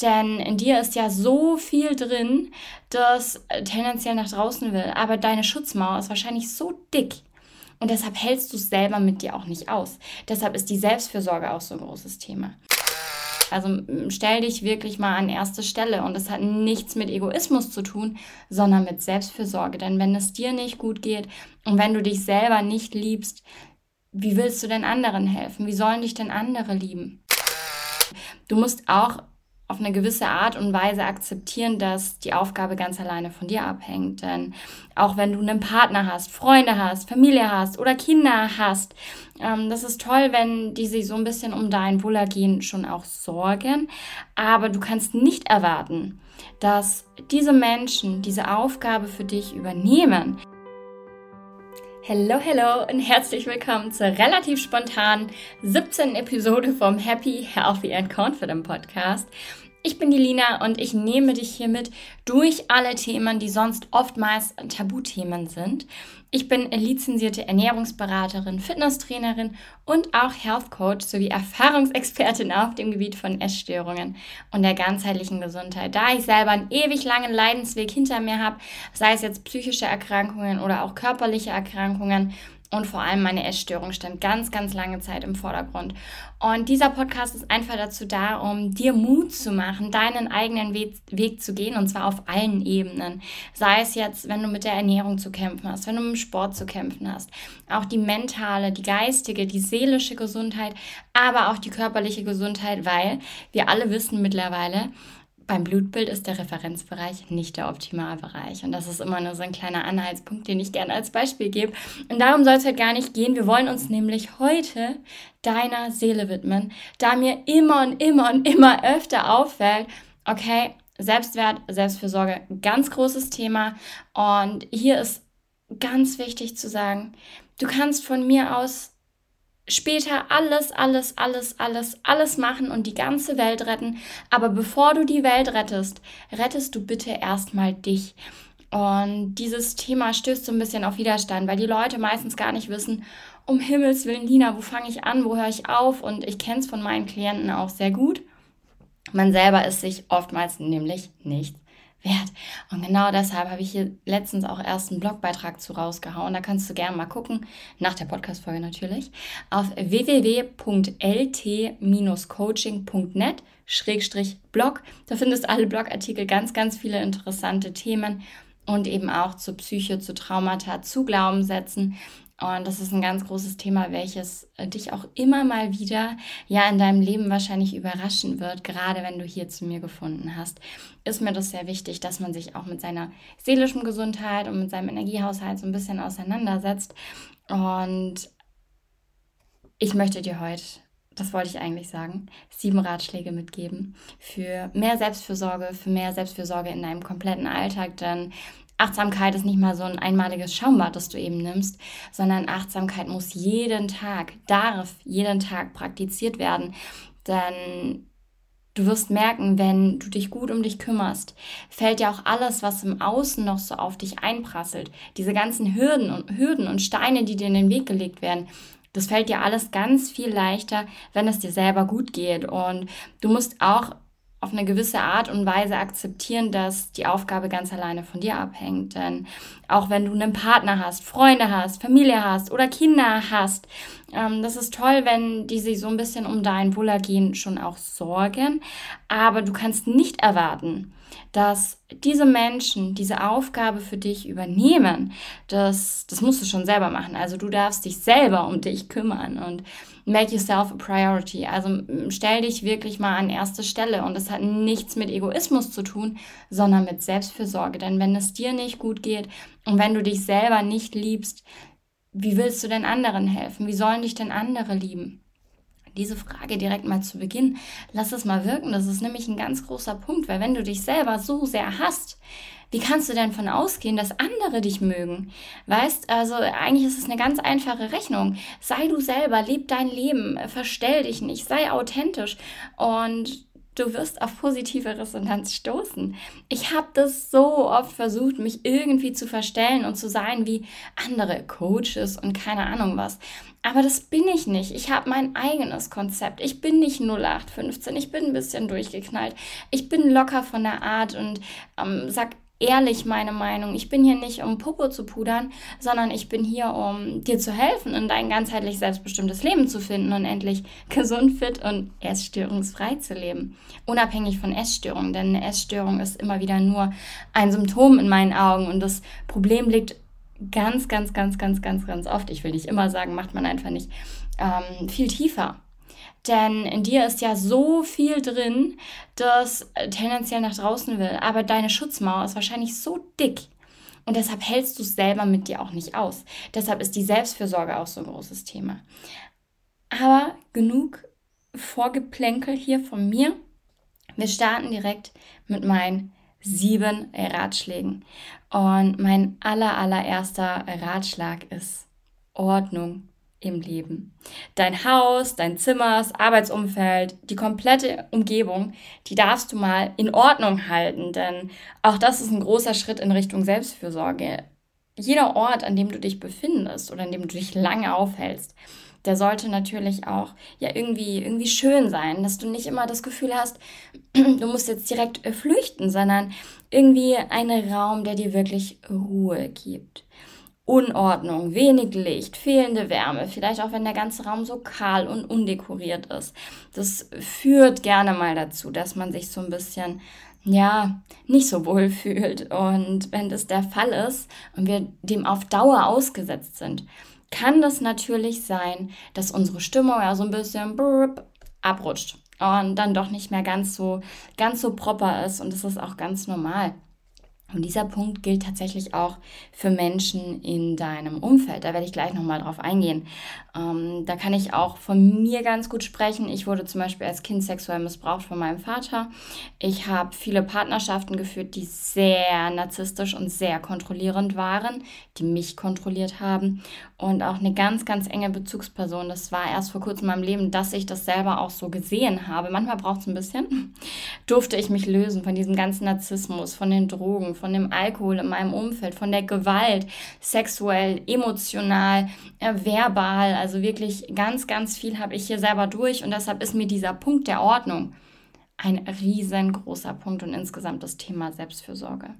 Denn in dir ist ja so viel drin, das tendenziell nach draußen will. Aber deine Schutzmauer ist wahrscheinlich so dick. Und deshalb hältst du es selber mit dir auch nicht aus. Deshalb ist die Selbstfürsorge auch so ein großes Thema. Also stell dich wirklich mal an erste Stelle und das hat nichts mit Egoismus zu tun, sondern mit Selbstfürsorge. Denn wenn es dir nicht gut geht und wenn du dich selber nicht liebst, wie willst du denn anderen helfen? Wie sollen dich denn andere lieben? Du musst auch auf eine gewisse Art und Weise akzeptieren, dass die Aufgabe ganz alleine von dir abhängt. Denn auch wenn du einen Partner hast, Freunde hast, Familie hast oder Kinder hast, ähm, das ist toll, wenn die sich so ein bisschen um dein Wohlergehen schon auch sorgen. Aber du kannst nicht erwarten, dass diese Menschen diese Aufgabe für dich übernehmen. Hello, hello und herzlich willkommen zur relativ spontanen 17. Episode vom Happy, Healthy and Confident Podcast. Ich bin die Lina und ich nehme dich hiermit durch alle Themen, die sonst oftmals Tabuthemen sind. Ich bin lizenzierte Ernährungsberaterin, Fitnesstrainerin und auch Health Coach sowie Erfahrungsexpertin auf dem Gebiet von Essstörungen und der ganzheitlichen Gesundheit. Da ich selber einen ewig langen Leidensweg hinter mir habe, sei es jetzt psychische Erkrankungen oder auch körperliche Erkrankungen, und vor allem meine Essstörung stand ganz, ganz lange Zeit im Vordergrund. Und dieser Podcast ist einfach dazu da, um dir Mut zu machen, deinen eigenen Weg, Weg, zu gehen und zwar auf allen Ebenen. Sei es jetzt, wenn du mit der Ernährung zu kämpfen hast, wenn du mit dem Sport zu kämpfen hast, auch die mentale, die geistige, die seelische Gesundheit, aber auch die körperliche Gesundheit, weil wir alle wissen mittlerweile, beim Blutbild ist der Referenzbereich nicht der Optimalbereich. Und das ist immer nur so ein kleiner Anhaltspunkt, den ich gerne als Beispiel gebe. Und darum soll es halt gar nicht gehen. Wir wollen uns nämlich heute deiner Seele widmen, da mir immer und immer und immer öfter auffällt, okay, Selbstwert, Selbstfürsorge, ganz großes Thema. Und hier ist ganz wichtig zu sagen, du kannst von mir aus später alles, alles, alles, alles, alles machen und die ganze Welt retten. Aber bevor du die Welt rettest, rettest du bitte erstmal dich. Und dieses Thema stößt so ein bisschen auf Widerstand, weil die Leute meistens gar nicht wissen, um Himmels Willen, Lina, wo fange ich an, wo höre ich auf? Und ich kenne es von meinen Klienten auch sehr gut. Man selber ist sich oftmals nämlich nicht wert. Und genau deshalb habe ich hier letztens auch erst einen Blogbeitrag zu rausgehauen. Da kannst du gerne mal gucken, nach der Podcast-Folge natürlich, auf www.lt-coaching.net Blog. Da findest du alle Blogartikel, ganz, ganz viele interessante Themen und eben auch zu Psyche, zu Traumata, zu Glaubenssätzen. Und das ist ein ganz großes Thema, welches äh, dich auch immer mal wieder ja in deinem Leben wahrscheinlich überraschen wird, gerade wenn du hier zu mir gefunden hast. Ist mir das sehr wichtig, dass man sich auch mit seiner seelischen Gesundheit und mit seinem Energiehaushalt so ein bisschen auseinandersetzt. Und ich möchte dir heute das wollte ich eigentlich sagen, sieben Ratschläge mitgeben für mehr Selbstfürsorge, für mehr Selbstfürsorge in deinem kompletten Alltag. Denn Achtsamkeit ist nicht mal so ein einmaliges Schaumbad, das du eben nimmst, sondern Achtsamkeit muss jeden Tag, darf jeden Tag praktiziert werden. Denn du wirst merken, wenn du dich gut um dich kümmerst, fällt dir auch alles, was im Außen noch so auf dich einprasselt, diese ganzen Hürden und Hürden und Steine, die dir in den Weg gelegt werden, das fällt dir alles ganz viel leichter, wenn es dir selber gut geht. Und du musst auch auf eine gewisse Art und Weise akzeptieren, dass die Aufgabe ganz alleine von dir abhängt. Denn auch wenn du einen Partner hast, Freunde hast, Familie hast oder Kinder hast, ähm, das ist toll, wenn die sich so ein bisschen um dein Wohlergehen schon auch sorgen. Aber du kannst nicht erwarten, dass diese Menschen diese Aufgabe für dich übernehmen. Das, das musst du schon selber machen. Also du darfst dich selber um dich kümmern und make yourself a priority. Also stell dich wirklich mal an erste Stelle und das hat nichts mit Egoismus zu tun, sondern mit Selbstfürsorge. Denn wenn es dir nicht gut geht und wenn du dich selber nicht liebst, wie willst du denn anderen helfen? Wie sollen dich denn andere lieben? Diese Frage direkt mal zu Beginn, lass es mal wirken. Das ist nämlich ein ganz großer Punkt, weil wenn du dich selber so sehr hast, wie kannst du denn von ausgehen, dass andere dich mögen? Weißt, also eigentlich ist es eine ganz einfache Rechnung. Sei du selber, leb dein Leben, verstell dich nicht, sei authentisch und du wirst auf positive Resonanz stoßen. Ich habe das so oft versucht, mich irgendwie zu verstellen und zu sein wie andere Coaches und keine Ahnung was. Aber das bin ich nicht. Ich habe mein eigenes Konzept. Ich bin nicht 0815. Ich bin ein bisschen durchgeknallt. Ich bin locker von der Art und ähm, sag ehrlich meine Meinung. Ich bin hier nicht, um Popo zu pudern, sondern ich bin hier, um dir zu helfen, in dein ganzheitlich selbstbestimmtes Leben zu finden und endlich gesund, fit und essstörungsfrei zu leben. Unabhängig von Essstörungen, denn eine Essstörung ist immer wieder nur ein Symptom in meinen Augen und das Problem liegt ganz, ganz, ganz, ganz, ganz, ganz oft, ich will nicht immer sagen, macht man einfach nicht, ähm, viel tiefer. Denn in dir ist ja so viel drin, das tendenziell nach draußen will. Aber deine Schutzmauer ist wahrscheinlich so dick. Und deshalb hältst du es selber mit dir auch nicht aus. Deshalb ist die Selbstfürsorge auch so ein großes Thema. Aber genug Vorgeplänkel hier von mir. Wir starten direkt mit meinen sieben Ratschlägen. Und mein aller, allererster Ratschlag ist Ordnung im Leben. Dein Haus, dein Zimmer, das Arbeitsumfeld, die komplette Umgebung, die darfst du mal in Ordnung halten, denn auch das ist ein großer Schritt in Richtung Selbstfürsorge. Jeder Ort, an dem du dich befindest oder an dem du dich lange aufhältst, der sollte natürlich auch ja irgendwie irgendwie schön sein, dass du nicht immer das Gefühl hast, du musst jetzt direkt flüchten, sondern irgendwie einen Raum, der dir wirklich Ruhe gibt. Unordnung, wenig Licht, fehlende Wärme, vielleicht auch wenn der ganze Raum so kahl und undekoriert ist. Das führt gerne mal dazu, dass man sich so ein bisschen, ja, nicht so wohl fühlt. Und wenn das der Fall ist und wir dem auf Dauer ausgesetzt sind, kann das natürlich sein, dass unsere Stimmung ja so ein bisschen abrutscht und dann doch nicht mehr ganz so, ganz so proper ist. Und das ist auch ganz normal. Und dieser Punkt gilt tatsächlich auch für Menschen in deinem Umfeld. Da werde ich gleich nochmal drauf eingehen. Ähm, da kann ich auch von mir ganz gut sprechen. Ich wurde zum Beispiel als Kind sexuell missbraucht von meinem Vater. Ich habe viele Partnerschaften geführt, die sehr narzisstisch und sehr kontrollierend waren, die mich kontrolliert haben. Und auch eine ganz, ganz enge Bezugsperson. Das war erst vor kurzem in meinem Leben, dass ich das selber auch so gesehen habe. Manchmal braucht es ein bisschen. Durfte ich mich lösen von diesem ganzen Narzissmus, von den Drogen, von dem Alkohol in meinem Umfeld, von der Gewalt, sexuell, emotional, äh, verbal. Also wirklich ganz, ganz viel habe ich hier selber durch und deshalb ist mir dieser Punkt der Ordnung ein riesengroßer Punkt und insgesamt das Thema Selbstfürsorge.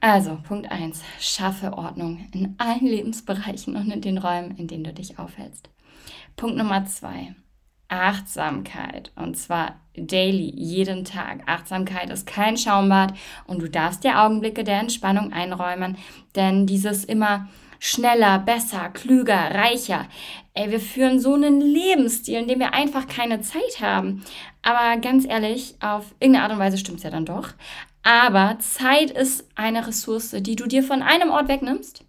Also, Punkt 1. Schaffe Ordnung in allen Lebensbereichen und in den Räumen, in denen du dich aufhältst. Punkt Nummer 2. Achtsamkeit. Und zwar daily, jeden Tag. Achtsamkeit ist kein Schaumbad und du darfst dir Augenblicke der Entspannung einräumen, denn dieses immer schneller, besser, klüger, reicher. Ey, wir führen so einen Lebensstil, in dem wir einfach keine Zeit haben. Aber ganz ehrlich, auf irgendeine Art und Weise stimmt es ja dann doch. Aber Zeit ist eine Ressource, die du dir von einem Ort wegnimmst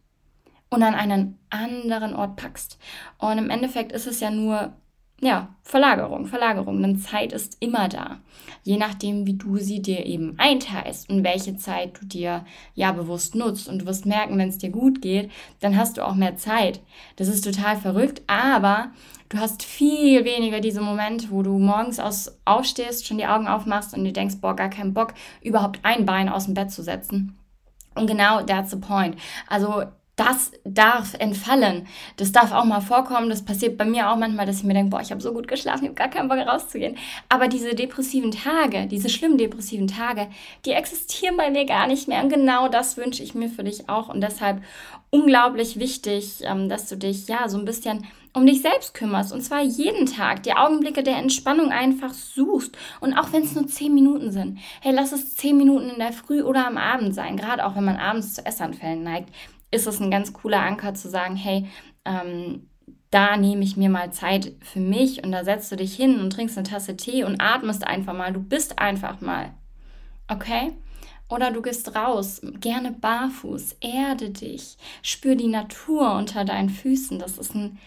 und an einen anderen Ort packst. Und im Endeffekt ist es ja nur ja, Verlagerung, Verlagerung, denn Zeit ist immer da. Je nachdem, wie du sie dir eben einteilst und welche Zeit du dir ja bewusst nutzt. Und du wirst merken, wenn es dir gut geht, dann hast du auch mehr Zeit. Das ist total verrückt, aber du hast viel weniger diese Momente, wo du morgens aus, aufstehst, schon die Augen aufmachst und dir denkst, boah, gar keinen Bock, überhaupt ein Bein aus dem Bett zu setzen. Und genau that's the point. Also das darf entfallen. Das darf auch mal vorkommen. Das passiert bei mir auch manchmal, dass ich mir denke, boah, ich habe so gut geschlafen, ich habe gar keinen Bock rauszugehen. Aber diese depressiven Tage, diese schlimmen depressiven Tage, die existieren bei mir gar nicht mehr. Und genau das wünsche ich mir für dich auch. Und deshalb unglaublich wichtig, ähm, dass du dich ja so ein bisschen um dich selbst kümmerst und zwar jeden Tag die Augenblicke der Entspannung einfach suchst und auch wenn es nur zehn Minuten sind. Hey, lass es zehn Minuten in der Früh oder am Abend sein, gerade auch wenn man abends zu Essanfällen neigt ist es ein ganz cooler Anker zu sagen, hey, ähm, da nehme ich mir mal Zeit für mich und da setzt du dich hin und trinkst eine Tasse Tee und atmest einfach mal. Du bist einfach mal. Okay? Oder du gehst raus, gerne barfuß, erde dich, spür die Natur unter deinen Füßen. Das ist ein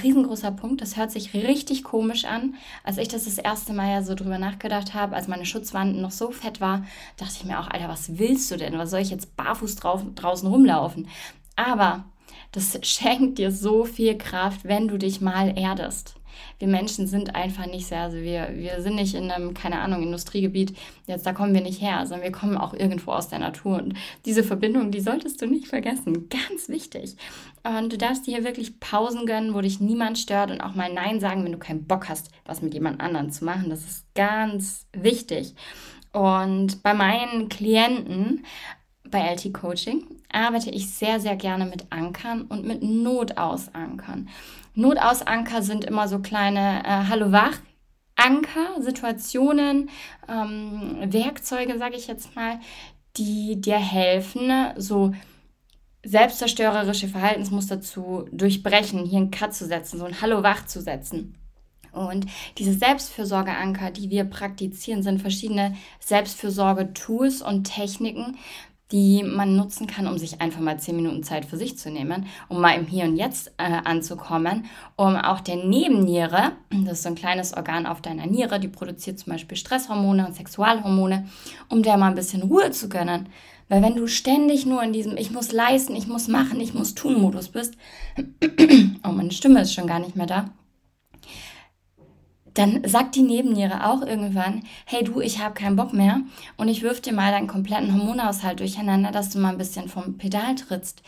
riesengroßer Punkt. Das hört sich richtig komisch an. Als ich das das erste Mal ja so drüber nachgedacht habe, als meine Schutzwand noch so fett war, dachte ich mir auch, Alter, was willst du denn? Was soll ich jetzt barfuß drauf, draußen rumlaufen? Aber das schenkt dir so viel Kraft, wenn du dich mal erdest. Wir Menschen sind einfach nicht sehr, also wir, wir sind nicht in einem, keine Ahnung, Industriegebiet, jetzt da kommen wir nicht her, sondern wir kommen auch irgendwo aus der Natur. Und diese Verbindung, die solltest du nicht vergessen. Ganz wichtig. Und du darfst dir hier wirklich Pausen gönnen, wo dich niemand stört und auch mal Nein sagen, wenn du keinen Bock hast, was mit jemand anderem zu machen. Das ist ganz wichtig. Und bei meinen Klienten bei LT Coaching arbeite ich sehr, sehr gerne mit Ankern und mit Notausankern. Notausanker sind immer so kleine äh, Hallo wach. Anker, Situationen, ähm, Werkzeuge, sage ich jetzt mal, die dir helfen, so selbstzerstörerische Verhaltensmuster zu durchbrechen, hier einen Cut zu setzen, so ein Hallo wach zu setzen. Und diese Selbstfürsorgeanker, die wir praktizieren, sind verschiedene Selbstfürsorge-Tools und Techniken, die man nutzen kann, um sich einfach mal zehn Minuten Zeit für sich zu nehmen, um mal im Hier und Jetzt äh, anzukommen, um auch der Nebenniere, das ist so ein kleines Organ auf deiner Niere, die produziert zum Beispiel Stresshormone und Sexualhormone, um der mal ein bisschen Ruhe zu gönnen. Weil wenn du ständig nur in diesem Ich muss leisten, ich muss machen, ich muss tun Modus bist, oh, meine Stimme ist schon gar nicht mehr da, dann sagt die Nebenniere auch irgendwann, hey du, ich habe keinen Bock mehr und ich wirf dir mal deinen kompletten Hormonhaushalt durcheinander, dass du mal ein bisschen vom Pedal trittst.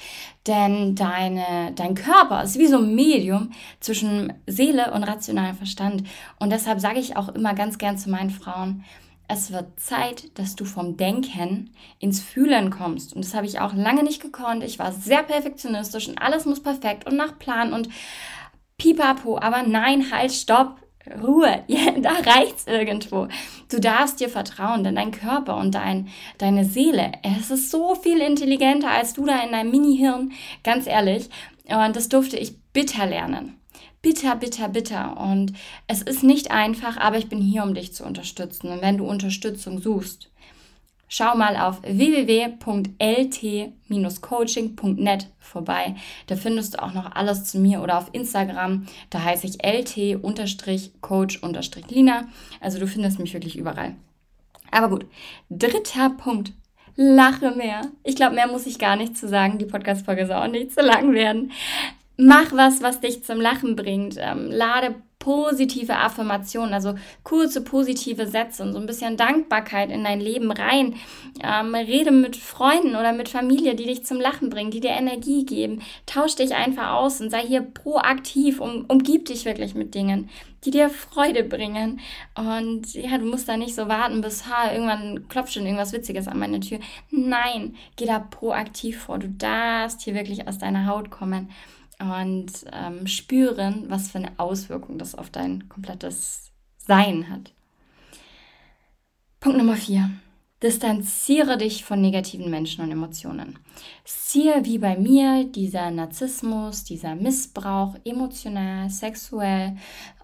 Denn deine, dein Körper ist wie so ein Medium zwischen Seele und rationalem Verstand. Und deshalb sage ich auch immer ganz gern zu meinen Frauen, es wird Zeit, dass du vom Denken ins Fühlen kommst. Und das habe ich auch lange nicht gekonnt. Ich war sehr perfektionistisch und alles muss perfekt und nach Plan und pipapo. Aber nein, halt, stopp Ruhe, ja, da reicht's irgendwo. Du darfst dir vertrauen, denn dein Körper und dein, deine Seele, es ist so viel intelligenter als du da in deinem Mini-Hirn, ganz ehrlich. Und das durfte ich bitter lernen. Bitter, bitter, bitter. Und es ist nicht einfach, aber ich bin hier, um dich zu unterstützen. Und wenn du Unterstützung suchst, schau mal auf www.lt-coaching.net vorbei. Da findest du auch noch alles zu mir oder auf Instagram. Da heiße ich lt-coach-lina. Also du findest mich wirklich überall. Aber gut, dritter Punkt. Lache mehr. Ich glaube, mehr muss ich gar nicht zu sagen. Die Podcast-Folge soll auch nicht zu lang werden. Mach was, was dich zum Lachen bringt. Ähm, lade positive Affirmationen, also kurze positive Sätze und so ein bisschen Dankbarkeit in dein Leben rein. Ähm, rede mit Freunden oder mit Familie, die dich zum Lachen bringen, die dir Energie geben. Tausch dich einfach aus und sei hier proaktiv, um, umgib dich wirklich mit Dingen, die dir Freude bringen. Und ja, du musst da nicht so warten, bis ha, irgendwann klopft schon irgendwas Witziges an meine Tür. Nein, geh da proaktiv vor. Du darfst hier wirklich aus deiner Haut kommen und ähm, spüren, was für eine Auswirkung das auf dein komplettes Sein hat. Punkt Nummer vier. Distanziere dich von negativen Menschen und Emotionen. Siehe wie bei mir dieser Narzissmus, dieser Missbrauch, emotional, sexuell,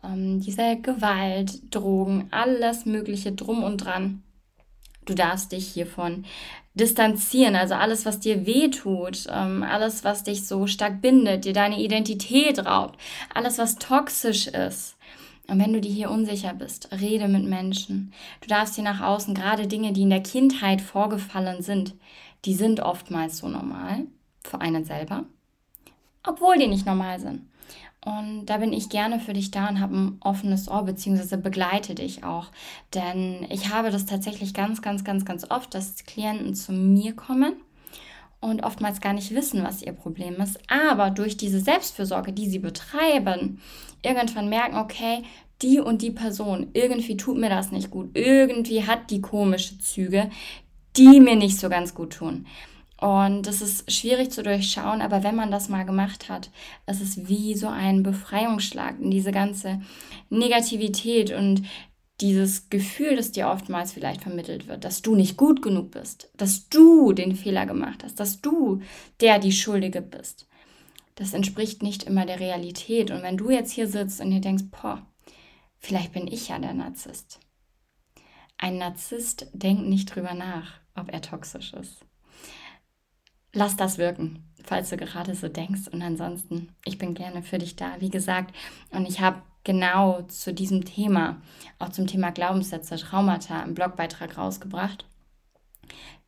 ähm, diese Gewalt, Drogen, alles Mögliche drum und dran. Du darfst dich hiervon distanzieren, also alles, was dir wehtut, ähm, alles, was dich so stark bindet, dir deine Identität raubt, alles, was toxisch ist. Und wenn du dir hier unsicher bist, rede mit Menschen. Du darfst hier nach außen, gerade Dinge, die in der Kindheit vorgefallen sind, die sind oftmals so normal für einen selber, obwohl die nicht normal sind. Und da bin ich gerne für dich da und habe ein offenes Ohr, beziehungsweise begleite dich auch. Denn ich habe das tatsächlich ganz, ganz, ganz, ganz oft, dass Klienten zu mir kommen und oftmals gar nicht wissen, was ihr Problem ist. Aber durch diese Selbstfürsorge, die sie betreiben, irgendwann merken, okay, die und die Person, irgendwie tut mir das nicht gut, irgendwie hat die komische Züge, die mir nicht so ganz gut tun. Und das ist schwierig zu durchschauen, aber wenn man das mal gemacht hat, es ist wie so ein Befreiungsschlag in diese ganze Negativität und dieses Gefühl, das dir oftmals vielleicht vermittelt wird, dass du nicht gut genug bist, dass du den Fehler gemacht hast, dass du der die Schuldige bist. Das entspricht nicht immer der Realität. Und wenn du jetzt hier sitzt und dir denkst, boah, vielleicht bin ich ja der Narzisst. Ein Narzisst denkt nicht drüber nach, ob er toxisch ist lass das wirken, falls du gerade so denkst. Und ansonsten, ich bin gerne für dich da, wie gesagt. Und ich habe genau zu diesem Thema, auch zum Thema Glaubenssätze, Traumata, einen Blogbeitrag rausgebracht.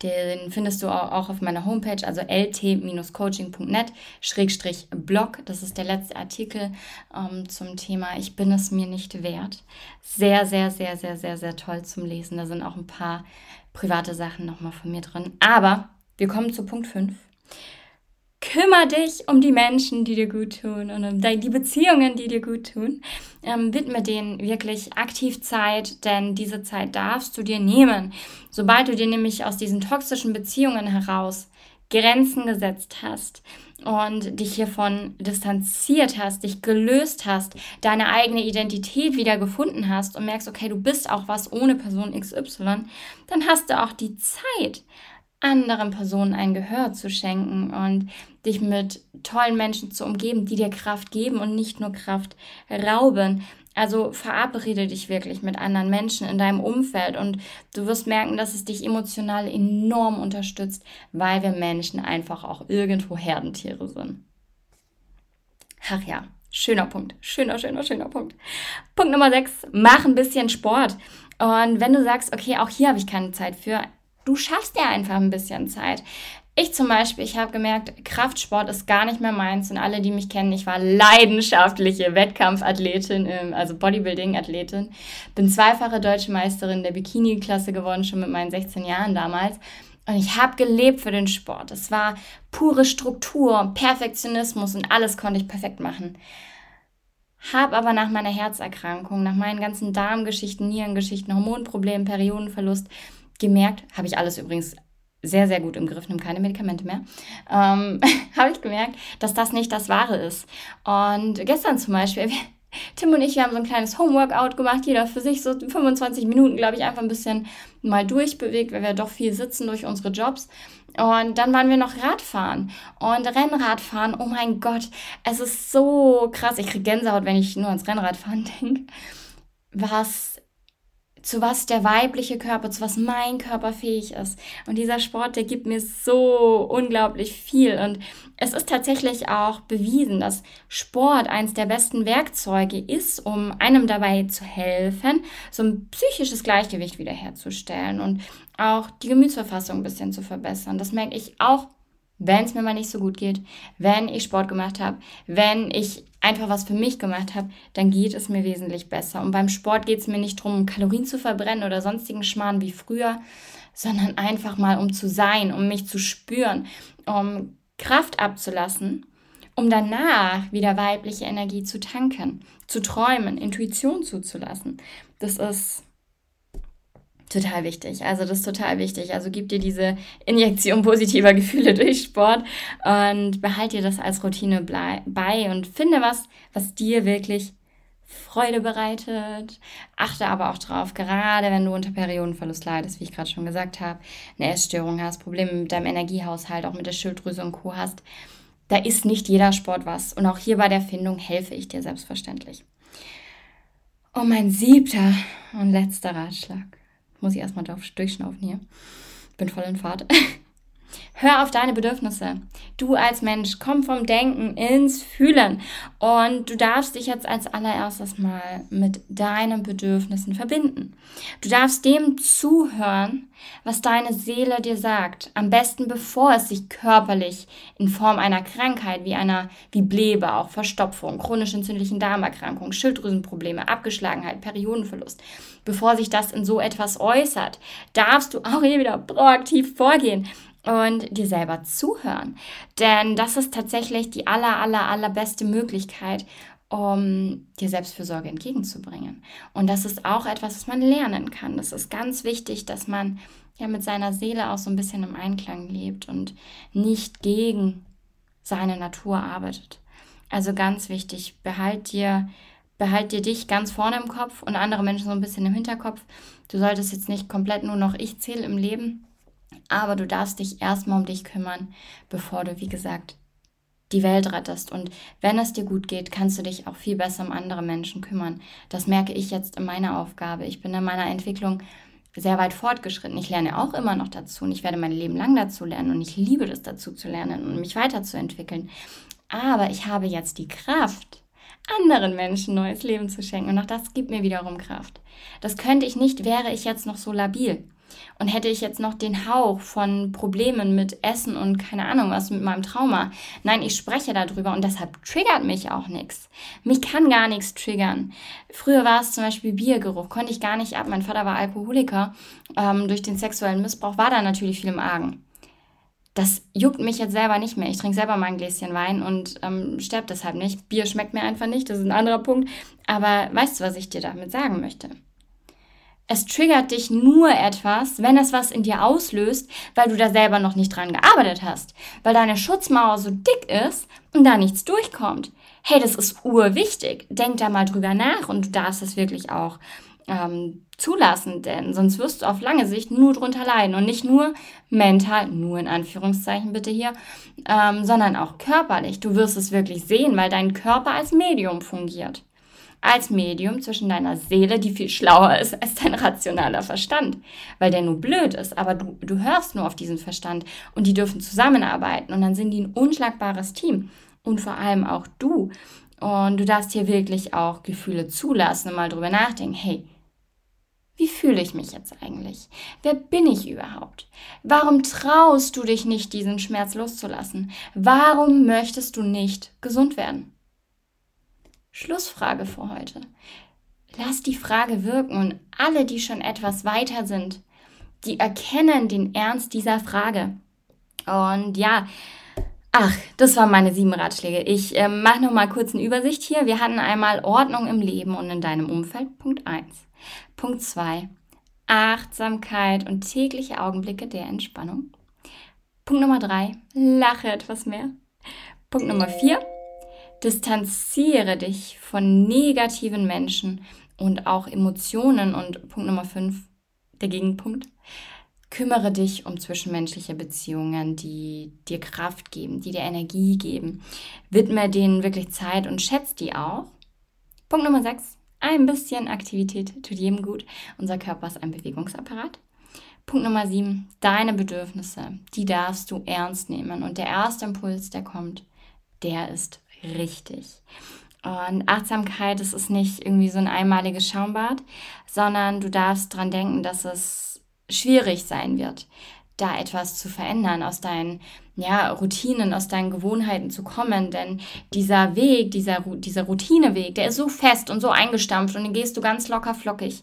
Den findest du auch auf meiner Homepage, also lt-coaching.net-blog. Das ist der letzte Artikel ähm, zum Thema Ich bin es mir nicht wert. Sehr, sehr, sehr, sehr, sehr, sehr toll zum Lesen. Da sind auch ein paar private Sachen nochmal von mir drin. Aber wir kommen zu Punkt 5 kümmere dich um die Menschen, die dir gut tun und um die Beziehungen, die dir gut tun. Ähm, widme denen wirklich aktiv Zeit, denn diese Zeit darfst du dir nehmen. Sobald du dir nämlich aus diesen toxischen Beziehungen heraus Grenzen gesetzt hast und dich hiervon distanziert hast, dich gelöst hast, deine eigene Identität wieder gefunden hast und merkst, okay, du bist auch was ohne Person XY, dann hast du auch die Zeit, anderen Personen ein Gehör zu schenken und dich mit tollen Menschen zu umgeben, die dir Kraft geben und nicht nur Kraft rauben. Also verabrede dich wirklich mit anderen Menschen in deinem Umfeld und du wirst merken, dass es dich emotional enorm unterstützt, weil wir Menschen einfach auch irgendwo Herdentiere sind. Ach ja, schöner Punkt. Schöner, schöner, schöner Punkt. Punkt Nummer 6, mach ein bisschen Sport. Und wenn du sagst, okay, auch hier habe ich keine Zeit für, du schaffst dir einfach ein bisschen Zeit. Ich zum Beispiel, ich habe gemerkt, Kraftsport ist gar nicht mehr meins. Und alle, die mich kennen, ich war leidenschaftliche Wettkampfathletin, ähm, also Bodybuilding-Athletin. Bin zweifache deutsche Meisterin der Bikini-Klasse geworden, schon mit meinen 16 Jahren damals. Und ich habe gelebt für den Sport. Es war pure Struktur, Perfektionismus und alles konnte ich perfekt machen. Hab aber nach meiner Herzerkrankung, nach meinen ganzen Darmgeschichten, Nierengeschichten, Hormonproblemen, Periodenverlust gemerkt, habe ich alles übrigens sehr, sehr gut im Griff, nimm keine Medikamente mehr, ähm, habe ich gemerkt, dass das nicht das Wahre ist. Und gestern zum Beispiel, wir, Tim und ich, wir haben so ein kleines Homeworkout gemacht, jeder für sich, so 25 Minuten, glaube ich, einfach ein bisschen mal durchbewegt, weil wir doch viel sitzen durch unsere Jobs. Und dann waren wir noch Radfahren und Rennradfahren. Oh mein Gott, es ist so krass. Ich kriege Gänsehaut, wenn ich nur ans Rennradfahren denke. Was zu was der weibliche Körper, zu was mein Körper fähig ist. Und dieser Sport, der gibt mir so unglaublich viel. Und es ist tatsächlich auch bewiesen, dass Sport eins der besten Werkzeuge ist, um einem dabei zu helfen, so ein psychisches Gleichgewicht wiederherzustellen und auch die Gemütsverfassung ein bisschen zu verbessern. Das merke ich auch wenn es mir mal nicht so gut geht, wenn ich Sport gemacht habe, wenn ich einfach was für mich gemacht habe, dann geht es mir wesentlich besser. Und beim Sport geht es mir nicht darum, Kalorien zu verbrennen oder sonstigen Schmarrn wie früher, sondern einfach mal um zu sein, um mich zu spüren, um Kraft abzulassen, um danach wieder weibliche Energie zu tanken, zu träumen, Intuition zuzulassen. Das ist total wichtig. Also das ist total wichtig. Also gib dir diese Injektion positiver Gefühle durch Sport und behalte dir das als Routine bei und finde was, was dir wirklich Freude bereitet. Achte aber auch drauf, gerade wenn du unter Periodenverlust leidest, wie ich gerade schon gesagt habe, eine Essstörung hast, Probleme mit deinem Energiehaushalt, auch mit der Schilddrüse und Co. hast, da ist nicht jeder Sport was. Und auch hier bei der Findung helfe ich dir selbstverständlich. Und mein siebter und letzter Ratschlag muss ich erstmal durchschnaufen hier. Bin voll in Fahrt. Hör auf deine Bedürfnisse. Du als Mensch, komm vom Denken ins Fühlen. Und du darfst dich jetzt als allererstes mal mit deinen Bedürfnissen verbinden. Du darfst dem zuhören, was deine Seele dir sagt. Am besten bevor es sich körperlich in Form einer Krankheit wie einer wie Blebe, auch Verstopfung, chronisch entzündlichen Darmerkrankungen, Schilddrüsenprobleme, Abgeschlagenheit, Periodenverlust, bevor sich das in so etwas äußert, darfst du auch hier wieder proaktiv vorgehen und dir selber zuhören. Denn das ist tatsächlich die aller, aller, allerbeste Möglichkeit, um dir Selbstfürsorge entgegenzubringen. Und das ist auch etwas, was man lernen kann. Das ist ganz wichtig, dass man ja mit seiner Seele auch so ein bisschen im Einklang lebt und nicht gegen seine Natur arbeitet. Also ganz wichtig, behalt dir, behalt dir dich ganz vorne im Kopf und andere Menschen so ein bisschen im Hinterkopf. Du solltest jetzt nicht komplett nur noch ich zähle im Leben, aber du darfst dich erstmal um dich kümmern, bevor du, wie gesagt, die Welt rettest. Und wenn es dir gut geht, kannst du dich auch viel besser um andere Menschen kümmern. Das merke ich jetzt in meiner Aufgabe. Ich bin in meiner Entwicklung sehr weit fortgeschritten. Ich lerne auch immer noch dazu und ich werde mein Leben lang dazu lernen und ich liebe es dazu zu lernen und mich weiterzuentwickeln. Aber ich habe jetzt die Kraft, anderen Menschen neues Leben zu schenken und auch das gibt mir wiederum Kraft. Das könnte ich nicht, wäre ich jetzt noch so labil. Und hätte ich jetzt noch den Hauch von Problemen mit Essen und keine Ahnung was mit meinem Trauma. Nein, ich spreche darüber und deshalb triggert mich auch nichts. Mich kann gar nichts triggern. Früher war es zum Beispiel Biergeruch, konnte ich gar nicht ab. Mein Vater war Alkoholiker. Ähm, durch den sexuellen Missbrauch war da natürlich viel im Argen. Das juckt mich jetzt selber nicht mehr. Ich trinke selber mal ein Gläschen Wein und ähm, sterbe deshalb nicht. Bier schmeckt mir einfach nicht, das ist ein anderer Punkt. Aber weißt du, was ich dir damit sagen möchte? Es triggert dich nur etwas, wenn es was in dir auslöst, weil du da selber noch nicht dran gearbeitet hast, weil deine Schutzmauer so dick ist und da nichts durchkommt. Hey, das ist urwichtig. Denk da mal drüber nach und du darfst es wirklich auch ähm, zulassen, denn sonst wirst du auf lange Sicht nur drunter leiden und nicht nur mental, nur in Anführungszeichen bitte hier, ähm, sondern auch körperlich. Du wirst es wirklich sehen, weil dein Körper als Medium fungiert als Medium zwischen deiner Seele, die viel schlauer ist als dein rationaler Verstand, weil der nur blöd ist, aber du, du hörst nur auf diesen Verstand und die dürfen zusammenarbeiten und dann sind die ein unschlagbares Team und vor allem auch du. Und du darfst hier wirklich auch Gefühle zulassen und mal drüber nachdenken, hey, wie fühle ich mich jetzt eigentlich? Wer bin ich überhaupt? Warum traust du dich nicht, diesen Schmerz loszulassen? Warum möchtest du nicht gesund werden? Schlussfrage für heute. Lass die Frage wirken und alle, die schon etwas weiter sind, die erkennen den Ernst dieser Frage. Und ja, ach, das waren meine sieben Ratschläge. Ich äh, mache noch mal kurz eine Übersicht hier. Wir hatten einmal Ordnung im Leben und in deinem Umfeld. Punkt 1. Punkt 2. Achtsamkeit und tägliche Augenblicke der Entspannung. Punkt Nummer 3. Lache etwas mehr. Punkt Nummer 4 distanziere dich von negativen Menschen und auch Emotionen. Und Punkt Nummer 5, der Gegenpunkt, kümmere dich um zwischenmenschliche Beziehungen, die dir Kraft geben, die dir Energie geben. Widme denen wirklich Zeit und schätze die auch. Punkt Nummer 6, ein bisschen Aktivität tut jedem gut. Unser Körper ist ein Bewegungsapparat. Punkt Nummer 7, deine Bedürfnisse, die darfst du ernst nehmen. Und der erste Impuls, der kommt, der ist richtig. Und Achtsamkeit, das ist nicht irgendwie so ein einmaliges Schaumbad, sondern du darfst dran denken, dass es schwierig sein wird, da etwas zu verändern, aus deinen ja, Routinen, aus deinen Gewohnheiten zu kommen. Denn dieser Weg, dieser, dieser Routineweg, der ist so fest und so eingestampft und den gehst du ganz locker flockig.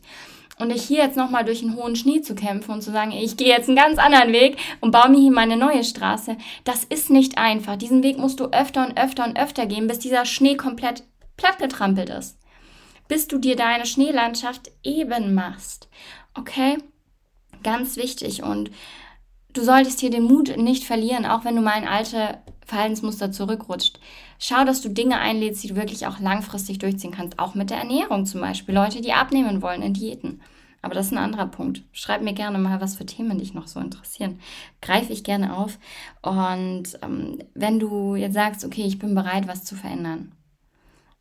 Und ich hier jetzt nochmal durch den hohen Schnee zu kämpfen und zu sagen, ich gehe jetzt einen ganz anderen Weg und baue mir hier meine neue Straße, das ist nicht einfach. Diesen Weg musst du öfter und öfter und öfter gehen, bis dieser Schnee komplett plattgetrampelt ist. Bis du dir deine Schneelandschaft eben machst. Okay? Ganz wichtig. Und du solltest hier den Mut nicht verlieren, auch wenn du mal in alte Verhaltensmuster zurückrutscht. Schau, dass du Dinge einlädst, die du wirklich auch langfristig durchziehen kannst. Auch mit der Ernährung zum Beispiel. Leute, die abnehmen wollen in Diäten. Aber das ist ein anderer Punkt. Schreib mir gerne mal, was für Themen dich noch so interessieren. Greife ich gerne auf. Und ähm, wenn du jetzt sagst, okay, ich bin bereit, was zu verändern.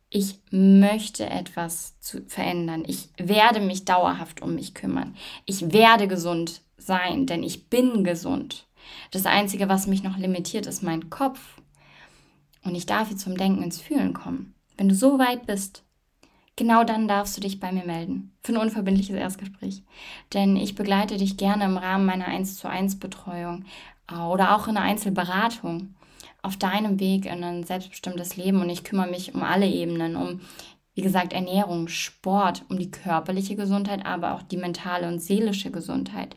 Ich möchte etwas zu verändern. Ich werde mich dauerhaft um mich kümmern. Ich werde gesund sein, denn ich bin gesund. Das Einzige, was mich noch limitiert, ist mein Kopf. Und ich darf jetzt zum Denken ins Fühlen kommen. Wenn du so weit bist, genau dann darfst du dich bei mir melden für ein unverbindliches Erstgespräch. Denn ich begleite dich gerne im Rahmen meiner 1 zu 1 Betreuung oder auch in einer Einzelberatung auf deinem Weg in ein selbstbestimmtes Leben und ich kümmere mich um alle Ebenen, um wie gesagt Ernährung, Sport, um die körperliche Gesundheit, aber auch die mentale und seelische Gesundheit.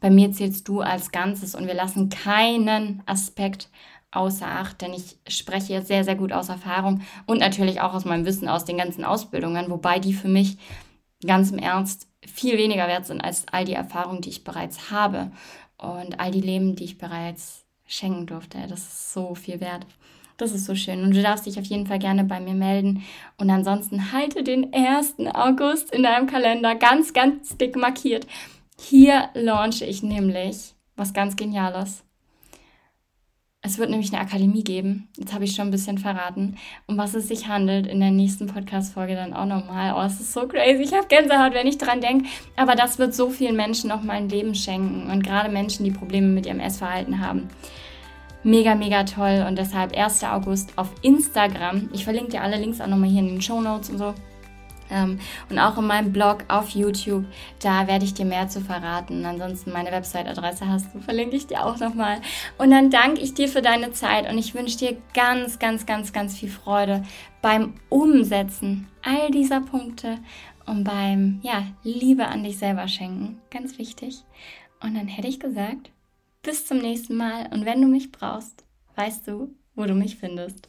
Bei mir zählst du als Ganzes und wir lassen keinen Aspekt außer Acht, denn ich spreche sehr, sehr gut aus Erfahrung und natürlich auch aus meinem Wissen aus den ganzen Ausbildungen, wobei die für mich ganz im Ernst viel weniger wert sind als all die Erfahrungen, die ich bereits habe und all die Leben, die ich bereits schenken durfte. Das ist so viel wert. Das ist so schön. Und du darfst dich auf jeden Fall gerne bei mir melden. Und ansonsten halte den 1. August in deinem Kalender ganz, ganz dick markiert. Hier launche ich nämlich was ganz Geniales. Es wird nämlich eine Akademie geben. Jetzt habe ich schon ein bisschen verraten, um was es sich handelt. In der nächsten Podcast-Folge dann auch nochmal. Oh, es ist so crazy. Ich habe Gänsehaut, wenn ich dran denke. Aber das wird so vielen Menschen noch mal ein Leben schenken. Und gerade Menschen, die Probleme mit ihrem Essverhalten haben. Mega, mega toll. Und deshalb 1. August auf Instagram. Ich verlinke dir alle Links auch nochmal hier in den Show Notes und so. Ähm, und auch in meinem Blog auf YouTube, da werde ich dir mehr zu verraten. Ansonsten meine Website-Adresse hast du, verlinke ich dir auch nochmal. Und dann danke ich dir für deine Zeit und ich wünsche dir ganz, ganz, ganz, ganz viel Freude beim Umsetzen all dieser Punkte und beim, ja, Liebe an dich selber schenken. Ganz wichtig. Und dann hätte ich gesagt, bis zum nächsten Mal und wenn du mich brauchst, weißt du, wo du mich findest.